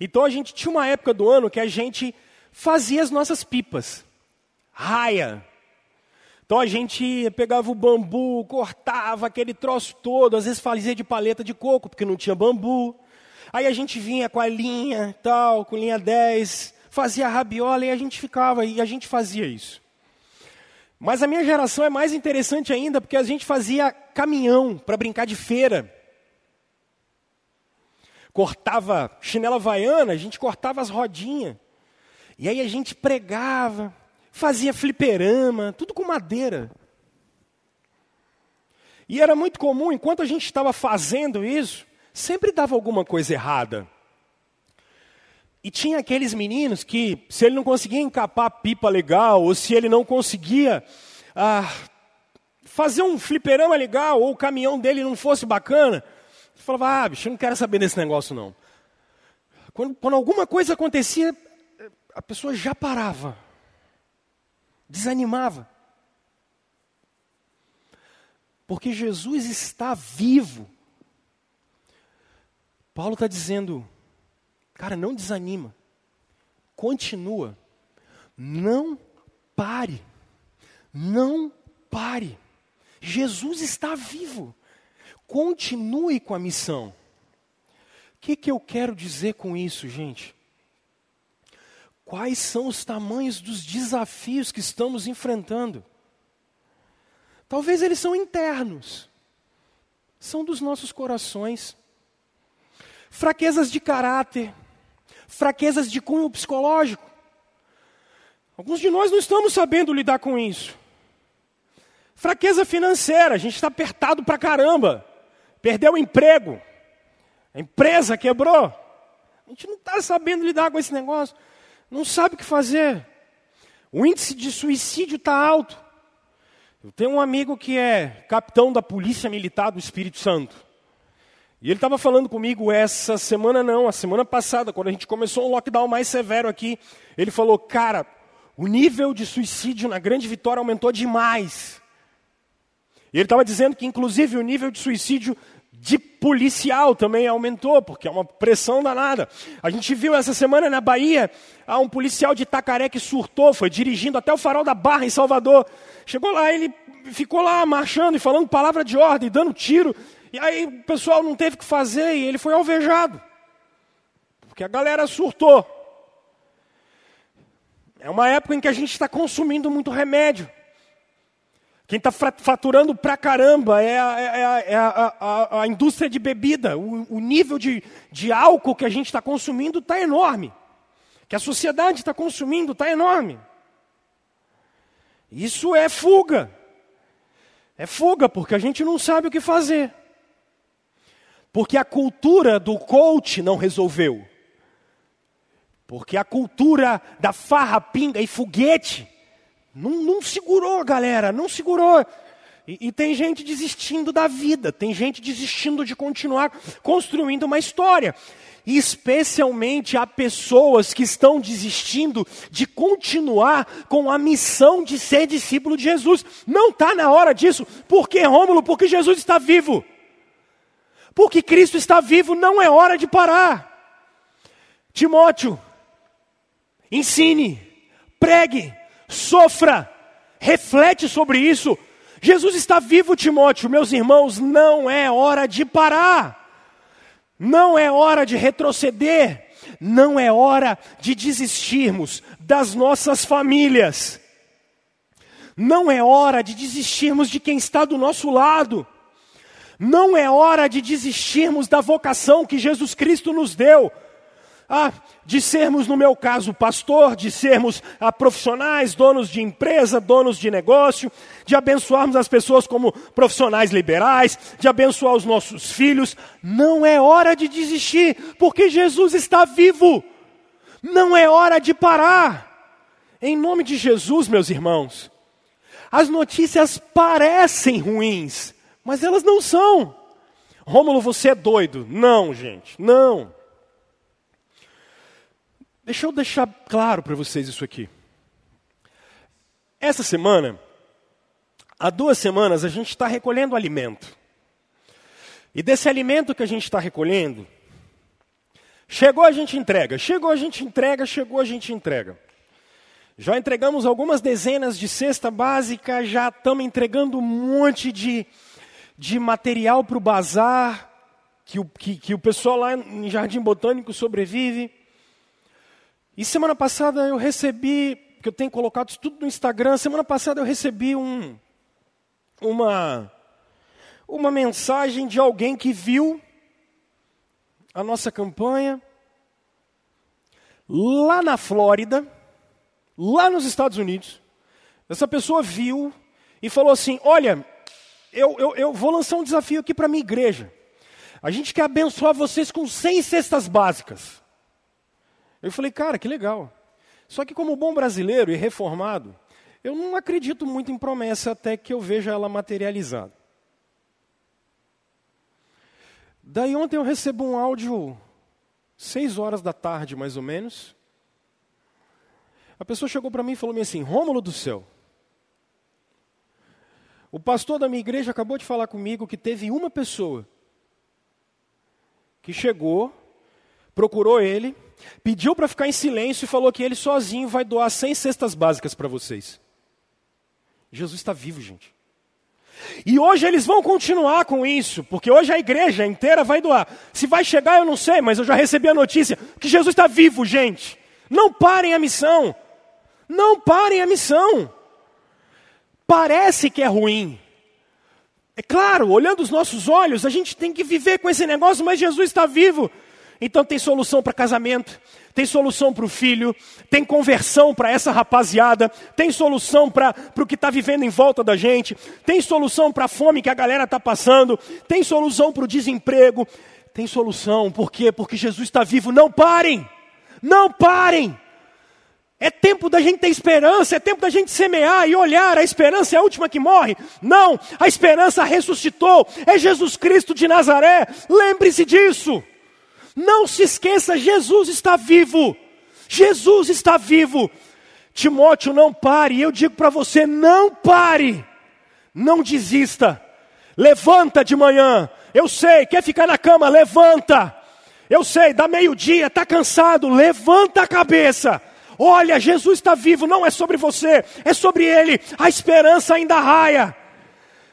Então a gente tinha uma época do ano que a gente fazia as nossas pipas. Raia. Então a gente pegava o bambu, cortava aquele troço todo, às vezes fazia de paleta de coco, porque não tinha bambu. Aí a gente vinha com a linha, tal, com linha 10, fazia rabiola e a gente ficava e a gente fazia isso. Mas a minha geração é mais interessante ainda, porque a gente fazia caminhão para brincar de feira cortava chinela havaiana, a gente cortava as rodinhas. E aí a gente pregava, fazia fliperama, tudo com madeira. E era muito comum, enquanto a gente estava fazendo isso, sempre dava alguma coisa errada. E tinha aqueles meninos que, se ele não conseguia encapar a pipa legal, ou se ele não conseguia ah, fazer um fliperama legal, ou o caminhão dele não fosse bacana, falava, ah, bicho, eu não quero saber desse negócio não. Quando, quando alguma coisa acontecia, a pessoa já parava, desanimava. Porque Jesus está vivo. Paulo está dizendo, cara, não desanima, continua, não pare, não pare. Jesus está vivo. Continue com a missão. O que, que eu quero dizer com isso, gente? quais são os tamanhos dos desafios que estamos enfrentando. Talvez eles são internos, são dos nossos corações. Fraquezas de caráter, fraquezas de cunho psicológico. Alguns de nós não estamos sabendo lidar com isso. Fraqueza financeira, a gente está apertado para caramba. Perdeu o emprego, a empresa quebrou. A gente não está sabendo lidar com esse negócio, não sabe o que fazer. O índice de suicídio está alto. Eu tenho um amigo que é capitão da Polícia Militar do Espírito Santo. E ele estava falando comigo essa semana, não, a semana passada, quando a gente começou um lockdown mais severo aqui. Ele falou: Cara, o nível de suicídio na Grande Vitória aumentou demais. E ele estava dizendo que, inclusive, o nível de suicídio de policial também aumentou, porque é uma pressão danada. A gente viu essa semana na Bahia, um policial de Itacaré que surtou, foi dirigindo até o farol da Barra em Salvador. Chegou lá, ele ficou lá marchando e falando palavra de ordem, dando tiro. E aí o pessoal não teve o que fazer e ele foi alvejado. Porque a galera surtou. É uma época em que a gente está consumindo muito remédio. Quem está faturando pra caramba é a, é a, é a, a indústria de bebida. O, o, nível de, de álcool que a gente está consumindo está enorme. Que a sociedade está consumindo está enorme. Isso é fuga. É fuga, porque a gente não sabe o que fazer. Porque a cultura do coach não resolveu. Porque a cultura da farra, pinga e foguete não, não segurou, galera, não segurou. E, e, tem gente desistindo da vida, tem gente desistindo de continuar construindo uma história. E especialmente há pessoas que estão desistindo de continuar com a missão de ser discípulo de Jesus. Não está na hora disso. Por que, Rômulo? Porque Jesus está vivo. Porque Cristo está vivo, não é hora de parar. Timóteo, ensine, pregue, sofra, reflete sobre isso. Jesus está vivo, Timóteo, meus irmãos, não é hora de parar, não é hora de retroceder, não é hora de desistirmos das nossas famílias, não é hora de desistirmos de quem está do nosso lado, não é hora de desistirmos da vocação que Jesus Cristo nos deu. Ah, de sermos, no meu caso, pastor, de sermos ah, profissionais, donos de empresa, donos de negócio, de abençoarmos as pessoas como profissionais liberais, de abençoar os nossos filhos. Não é hora de desistir, porque Jesus está vivo. Não é hora de parar. Em nome de Jesus, meus irmãos, as notícias parecem ruins, mas elas não são. Rômulo, você é doido. Não, gente, não. Deixa eu deixar claro para vocês isso aqui. Essa semana, há duas semanas, a gente está recolhendo alimento. E desse alimento que a gente está recolhendo, chegou a gente entrega, chegou a gente entrega, chegou a gente entrega. Já entregamos algumas dezenas de cesta básica, já estamos entregando um monte de, de material para o bazar, que o, que, que o pessoal lá em Jardim Botânico sobrevive. E semana passada eu recebi, que eu tenho colocado isso tudo no Instagram, semana passada eu recebi um, uma, uma mensagem de alguém que viu a nossa campanha lá na Flórida, lá nos Estados Unidos. Essa pessoa viu e falou assim: Olha, eu, eu, eu vou lançar um desafio aqui para a minha igreja. A gente quer abençoar vocês com 100 cestas básicas. Eu falei, cara, que legal. Só que, como bom brasileiro e reformado, eu não acredito muito em promessa até que eu veja ela materializada. Daí ontem eu recebo um áudio, seis horas da tarde mais ou menos. A pessoa chegou para mim e falou assim: Rômulo do céu, o pastor da minha igreja acabou de falar comigo que teve uma pessoa que chegou, procurou ele, pediu para ficar em silêncio e falou que ele sozinho vai doar 100 cestas básicas para vocês. Jesus está vivo, gente. E hoje eles vão continuar com isso, porque hoje a igreja inteira vai doar. Se vai chegar, eu não sei, mas eu já recebi a notícia que Jesus está vivo, gente. Não parem a missão. Não parem a missão. Parece que é ruim. É claro, olhando os nossos olhos, a gente tem que viver com esse negócio, mas Jesus está vivo. Então tem solução para casamento, tem solução para o filho, tem conversão para essa rapaziada, tem solução para o que está vivendo em volta da gente, tem solução para a fome que a galera está passando, tem solução para o desemprego, tem solução, por quê? Porque Jesus está vivo. Não parem, não parem. É tempo da gente ter esperança, é tempo da gente semear e olhar. A esperança é a última que morre. Não, a esperança ressuscitou. É Jesus Cristo de Nazaré. Lembre-se disso. Não se esqueça, Jesus está vivo. Jesus está vivo. Timóteo, não pare. Eu digo para você: não pare. Não desista. Levanta de manhã. Eu sei, quer ficar na cama? Levanta. Eu sei, dá meio-dia, está cansado. Levanta a cabeça. Olha, Jesus está vivo, não é sobre você, é sobre Ele. A esperança ainda raia.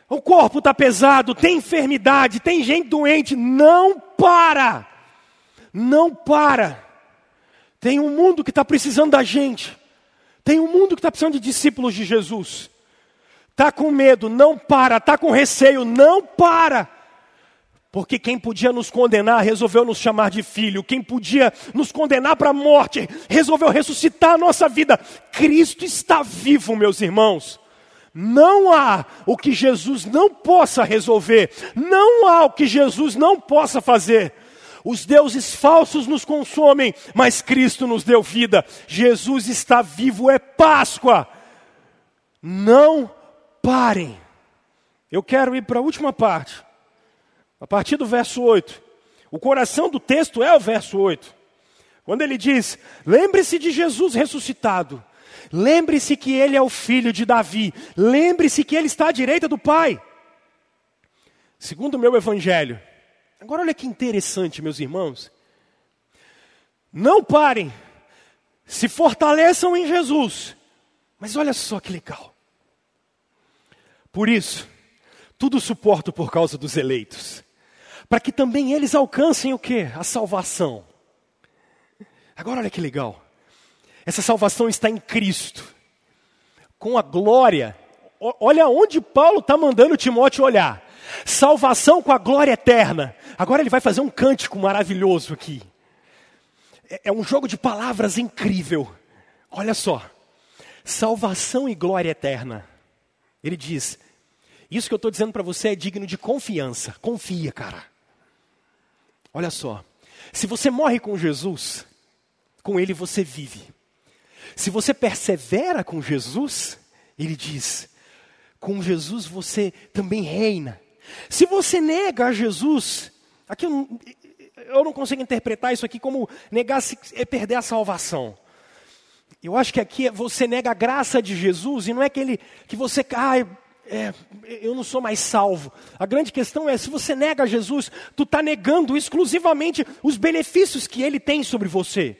O corpo está pesado, tem enfermidade, tem gente doente. Não para. Não para. Tem um mundo que está precisando da gente. Tem um mundo que está precisando de discípulos de Jesus. Está com medo, não para. Está com receio, não para. Porque quem podia nos condenar resolveu nos chamar de filho. Quem podia nos condenar para a morte resolveu ressuscitar a nossa vida. Cristo está vivo, meus irmãos. Não há o que Jesus não possa resolver. Não há o que Jesus não possa fazer. Os deuses falsos nos consomem, mas Cristo nos deu vida. Jesus está vivo, é Páscoa. Não parem. Eu quero ir para a última parte, a partir do verso 8. O coração do texto é o verso 8. Quando ele diz: Lembre-se de Jesus ressuscitado. Lembre-se que ele é o filho de Davi. Lembre-se que ele está à direita do Pai. Segundo o meu evangelho, Agora olha que interessante, meus irmãos. Não parem, se fortaleçam em Jesus. Mas olha só que legal. Por isso, tudo suporto por causa dos eleitos, para que também eles alcancem o que? A salvação. Agora olha que legal. Essa salvação está em Cristo, com a glória. Olha onde Paulo está mandando Timóteo olhar. Salvação com a glória eterna. Agora ele vai fazer um cântico maravilhoso aqui. É, é um jogo de palavras incrível. Olha só. Salvação e glória eterna. Ele diz: Isso que eu estou dizendo para você é digno de confiança. Confia, cara. Olha só. Se você morre com Jesus, com Ele você vive. Se você persevera com Jesus, Ele diz: com Jesus você também reina. Se você nega a Jesus, aqui eu não, eu não consigo interpretar isso aqui como negar se, é perder a salvação. Eu acho que aqui você nega a graça de Jesus e não é que, ele, que você, ah, é, eu não sou mais salvo. A grande questão é, se você nega Jesus, tu está negando exclusivamente os benefícios que Ele tem sobre você.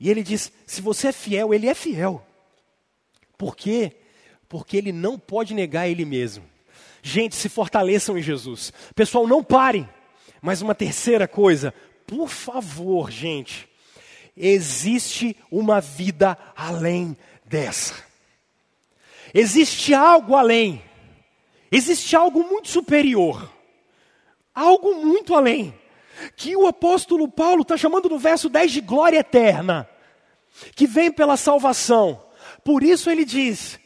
E Ele diz, se você é fiel, Ele é fiel. Por quê? Porque Ele não pode negar Ele mesmo. Gente, se fortaleçam em Jesus. Pessoal, não parem. Mas uma terceira coisa, por favor, gente, existe uma vida além dessa. Existe algo além. Existe algo muito superior. Algo muito além. Que o apóstolo Paulo está chamando no verso 10 de glória eterna. Que vem pela salvação. Por isso ele diz: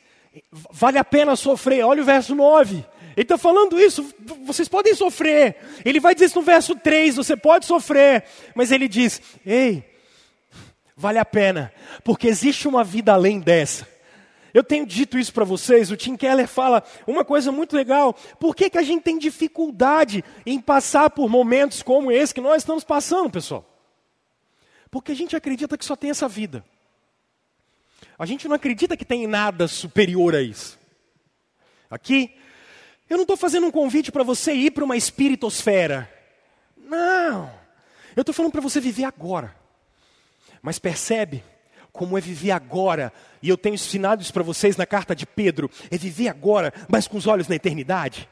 vale a pena sofrer. Olha o verso 9. Ele está falando isso, vocês podem sofrer. Ele vai dizer isso no verso 3, você pode sofrer. Mas ele diz: ei, vale a pena, porque existe uma vida além dessa. Eu tenho dito isso para vocês, o Tim Keller fala uma coisa muito legal. Por que, que a gente tem dificuldade em passar por momentos como esse que nós estamos passando, pessoal? Porque a gente acredita que só tem essa vida. A gente não acredita que tem nada superior a isso. Aqui, eu não estou fazendo um convite para você ir para uma espiritosfera. Não. Eu estou falando para você viver agora. Mas percebe como é viver agora, e eu tenho ensinado isso para vocês na carta de Pedro: é viver agora, mas com os olhos na eternidade.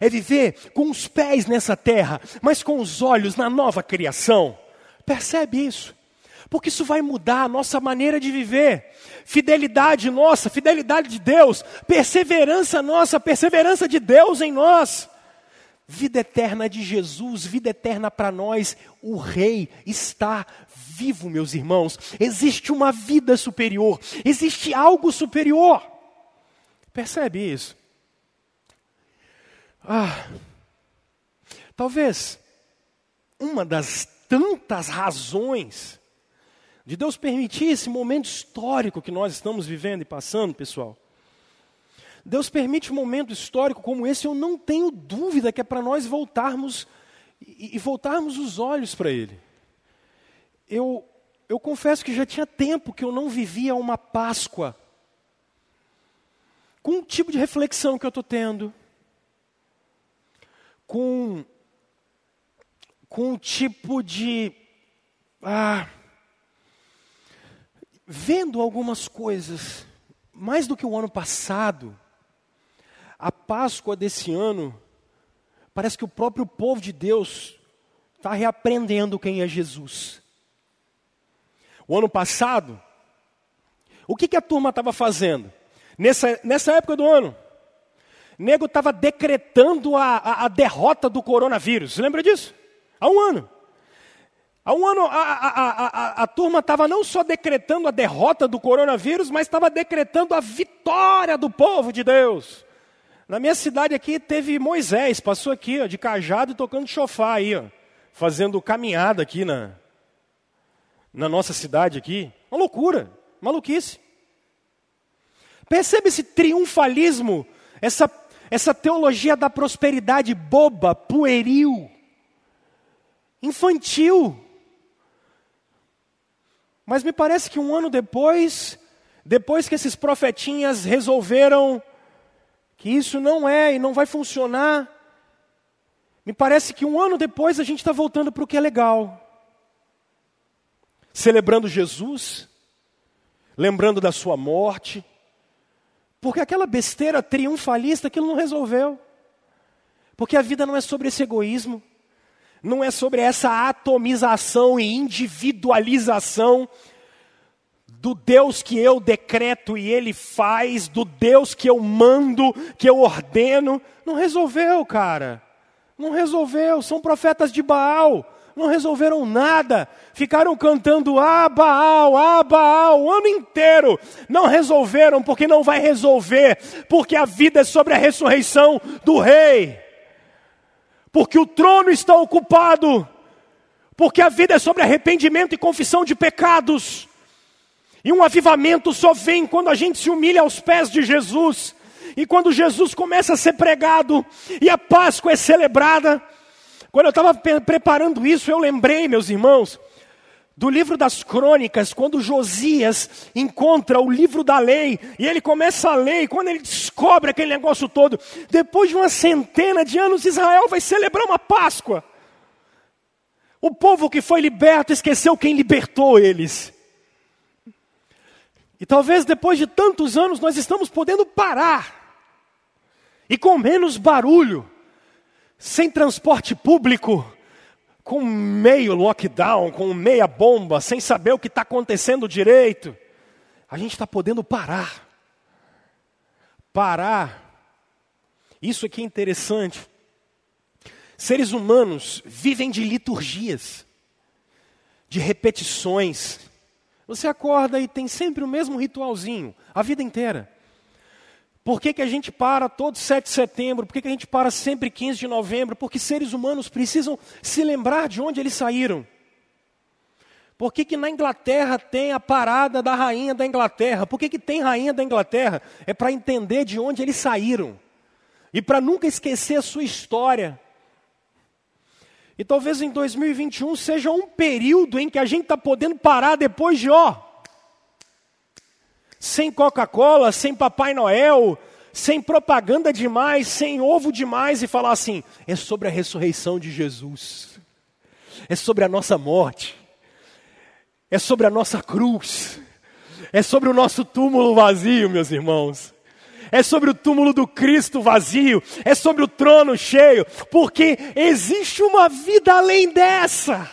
É viver com os pés nessa terra, mas com os olhos na nova criação. Percebe isso? Porque isso vai mudar a nossa maneira de viver. Fidelidade nossa, fidelidade de Deus, perseverança nossa, perseverança de Deus em nós. Vida eterna de Jesus, vida eterna para nós. O Rei está vivo, meus irmãos. Existe uma vida superior, existe algo superior. Percebe isso? Ah, talvez uma das tantas razões de Deus permitir esse momento histórico que nós estamos vivendo e passando, pessoal. Deus permite um momento histórico como esse, eu não tenho dúvida que é para nós voltarmos e, e voltarmos os olhos para Ele. Eu, eu confesso que já tinha tempo que eu não vivia uma Páscoa com o tipo de reflexão que eu estou tendo, com, com um tipo de. Ah, vendo algumas coisas, mais do que o ano passado, a Páscoa desse ano, parece que o próprio povo de Deus está reaprendendo quem é Jesus. O ano passado, o que, que a turma estava fazendo? Nessa, nessa época do ano, nego estava decretando a, a, a derrota do coronavírus. Lembra disso? Há um ano. Há um ano, a, a, a, a turma estava não só decretando a derrota do coronavírus, mas estava decretando a vitória do povo de Deus. Na minha cidade aqui teve Moisés, passou aqui ó, de cajado e tocando chofar aí, ó, fazendo caminhada aqui na, na nossa cidade aqui. Uma loucura, maluquice. Percebe esse triunfalismo, essa, essa teologia da prosperidade boba, pueril, infantil. Mas me parece que um ano depois, depois que esses profetinhas resolveram que isso não é e não vai funcionar, me parece que um ano depois a gente está voltando para o que é legal. Celebrando Jesus, lembrando da sua morte, porque aquela besteira triunfalista, aquilo não resolveu. Porque a vida não é sobre esse egoísmo não é sobre essa atomização e individualização do Deus que eu decreto e Ele faz, do Deus que eu mando, que eu ordeno. Não resolveu, cara. Não resolveu. São profetas de Baal. Não resolveram nada. Ficaram cantando ah, Baal, ah, Baal o ano inteiro. Não resolveram porque não vai resolver. Porque a vida é sobre a ressurreição do rei porque o trono está ocupado, porque a vida é sobre arrependimento e confissão de pecados. E um avivamento só vem quando a gente se humilha aos pés de Jesus. E quando Jesus começa a ser pregado e a Páscoa é celebrada. Quando eu estava preparando isso, eu lembrei, meus irmãos, do livro das crônicas, quando Josias encontra o livro da lei, e ele começa a ler, e quando ele descobre aquele negócio todo, depois de uma centena de anos, Israel vai celebrar uma Páscoa. O povo que foi liberto esqueceu quem libertou eles. E talvez depois de tantos anos nós estamos podendo parar, e com menos barulho, sem transporte público, com meio lockdown, com meia bomba, sem saber o que está acontecendo direito, a gente está podendo parar. Parar. Isso aqui é interessante. Seres humanos vivem de liturgias, de repetições. Você acorda e tem sempre o mesmo ritualzinho, a vida inteira. Por que, que a gente para todo 7 de setembro? Por que, que a gente para sempre 15 de novembro? Porque seres humanos precisam se lembrar de onde eles saíram. Por que, que na Inglaterra tem a parada da rainha da Inglaterra? Por que, que tem rainha da Inglaterra? É para entender de onde eles saíram. E para nunca esquecer a sua história. E talvez em 2021 seja um período em que a gente está podendo parar depois de, ó, sem Coca-Cola, sem Papai Noel, sem propaganda demais, sem ovo demais e falar assim: é sobre a ressurreição de Jesus, é sobre a nossa morte, é sobre a nossa cruz, é sobre o nosso túmulo vazio, meus irmãos. É sobre o túmulo do Cristo vazio, é sobre o trono cheio, porque existe uma vida além dessa.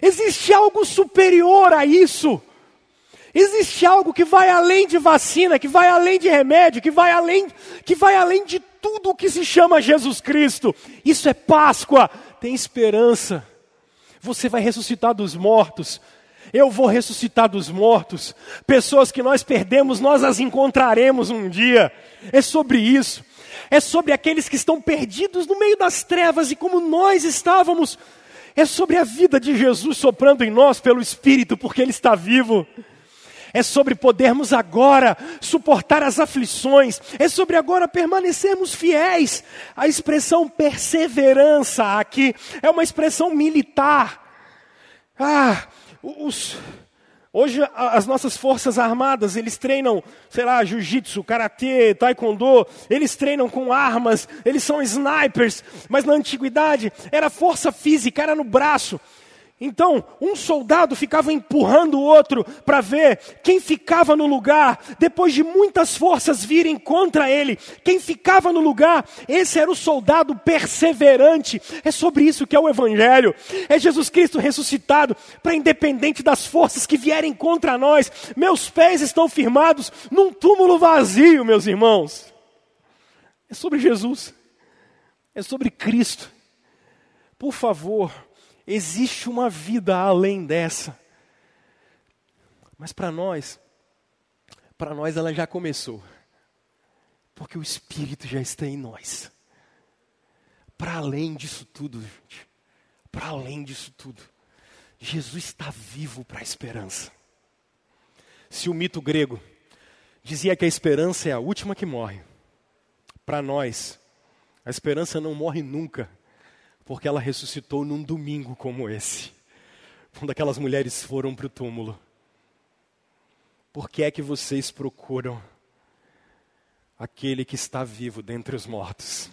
Existe algo superior a isso. Existe algo que vai além de vacina, que vai além de remédio, que vai além, que vai além de tudo o que se chama Jesus Cristo. Isso é Páscoa. Tem esperança. Você vai ressuscitar dos mortos. Eu vou ressuscitar dos mortos. Pessoas que nós perdemos, nós as encontraremos um dia. É sobre isso. É sobre aqueles que estão perdidos no meio das trevas e como nós estávamos. É sobre a vida de Jesus soprando em nós pelo Espírito, porque Ele está vivo é sobre podermos agora suportar as aflições, é sobre agora permanecermos fiéis. A expressão perseverança aqui é uma expressão militar. Ah, os, hoje as nossas forças armadas, eles treinam, sei lá, jiu-jitsu, karatê, taekwondo, eles treinam com armas, eles são snipers, mas na antiguidade era força física, era no braço. Então, um soldado ficava empurrando o outro para ver quem ficava no lugar, depois de muitas forças virem contra ele. Quem ficava no lugar, esse era o soldado perseverante. É sobre isso que é o Evangelho. É Jesus Cristo ressuscitado, para independente das forças que vierem contra nós, meus pés estão firmados num túmulo vazio, meus irmãos. É sobre Jesus, é sobre Cristo. Por favor, Existe uma vida além dessa. Mas para nós, para nós ela já começou. Porque o Espírito já está em nós. Para além disso tudo, gente. Para além disso tudo. Jesus está vivo para a esperança. Se o mito grego dizia que a esperança é a última que morre, para nós, a esperança não morre nunca, porque ela ressuscitou num domingo como esse, quando aquelas mulheres foram para o túmulo. Por que é que vocês procuram aquele que está vivo dentre os mortos?